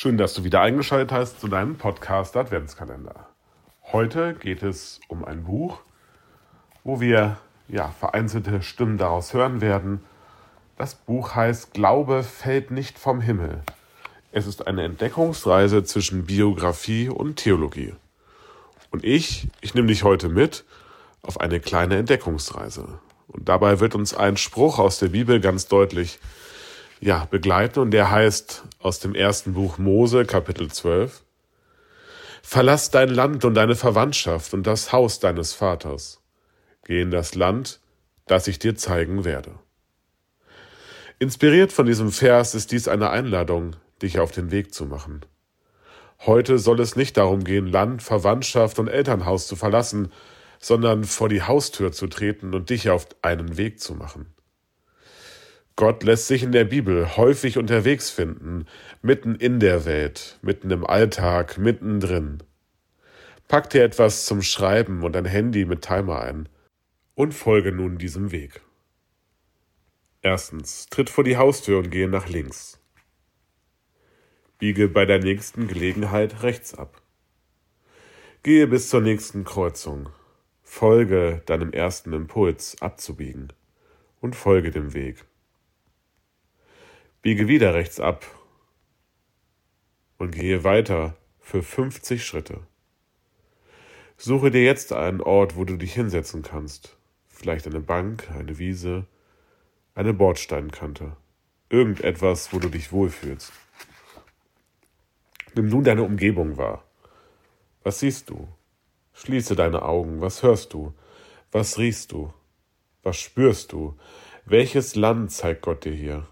Schön, dass du wieder eingeschaltet hast zu deinem Podcast Adventskalender. Heute geht es um ein Buch, wo wir ja, vereinzelte Stimmen daraus hören werden. Das Buch heißt Glaube fällt nicht vom Himmel. Es ist eine Entdeckungsreise zwischen Biografie und Theologie. Und ich, ich nehme dich heute mit auf eine kleine Entdeckungsreise. Und dabei wird uns ein Spruch aus der Bibel ganz deutlich ja, begleiten und der heißt aus dem ersten Buch Mose, Kapitel 12, Verlass dein Land und deine Verwandtschaft und das Haus deines Vaters. Geh in das Land, das ich dir zeigen werde. Inspiriert von diesem Vers ist dies eine Einladung, dich auf den Weg zu machen. Heute soll es nicht darum gehen, Land, Verwandtschaft und Elternhaus zu verlassen, sondern vor die Haustür zu treten und dich auf einen Weg zu machen. Gott lässt sich in der Bibel häufig unterwegs finden, mitten in der Welt, mitten im Alltag, mittendrin. Pack dir etwas zum Schreiben und ein Handy mit Timer ein und folge nun diesem Weg. Erstens, tritt vor die Haustür und gehe nach links. Biege bei der nächsten Gelegenheit rechts ab. Gehe bis zur nächsten Kreuzung. Folge deinem ersten Impuls abzubiegen und folge dem Weg. Biege wieder rechts ab und gehe weiter für 50 Schritte. Suche dir jetzt einen Ort, wo du dich hinsetzen kannst. Vielleicht eine Bank, eine Wiese, eine Bordsteinkante. Irgendetwas, wo du dich wohlfühlst. Nimm nun deine Umgebung wahr. Was siehst du? Schließe deine Augen. Was hörst du? Was riechst du? Was spürst du? Welches Land zeigt Gott dir hier?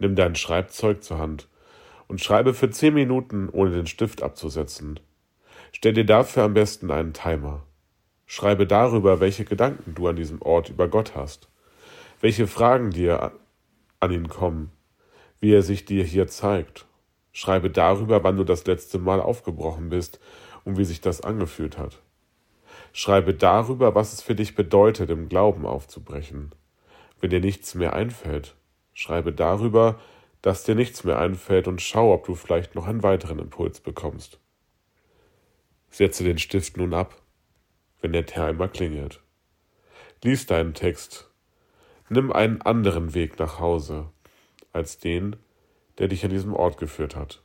Nimm dein Schreibzeug zur Hand und schreibe für zehn Minuten, ohne den Stift abzusetzen. Stell dir dafür am besten einen Timer. Schreibe darüber, welche Gedanken du an diesem Ort über Gott hast, welche Fragen dir an ihn kommen, wie er sich dir hier zeigt. Schreibe darüber, wann du das letzte Mal aufgebrochen bist und wie sich das angefühlt hat. Schreibe darüber, was es für dich bedeutet, im Glauben aufzubrechen. Wenn dir nichts mehr einfällt, Schreibe darüber, dass dir nichts mehr einfällt und schau, ob du vielleicht noch einen weiteren Impuls bekommst. Setze den Stift nun ab, wenn der Timer klingelt. Lies deinen Text. Nimm einen anderen Weg nach Hause als den, der dich an diesem Ort geführt hat.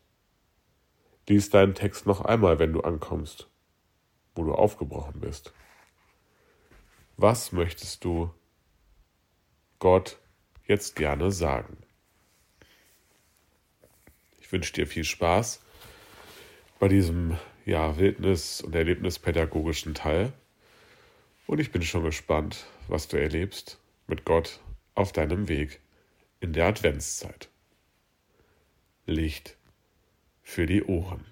Lies deinen Text noch einmal, wenn du ankommst, wo du aufgebrochen bist. Was möchtest du Gott jetzt gerne sagen. Ich wünsche dir viel Spaß bei diesem ja, Wildnis- und Erlebnispädagogischen Teil. Und ich bin schon gespannt, was du erlebst mit Gott auf deinem Weg in der Adventszeit. Licht für die Ohren.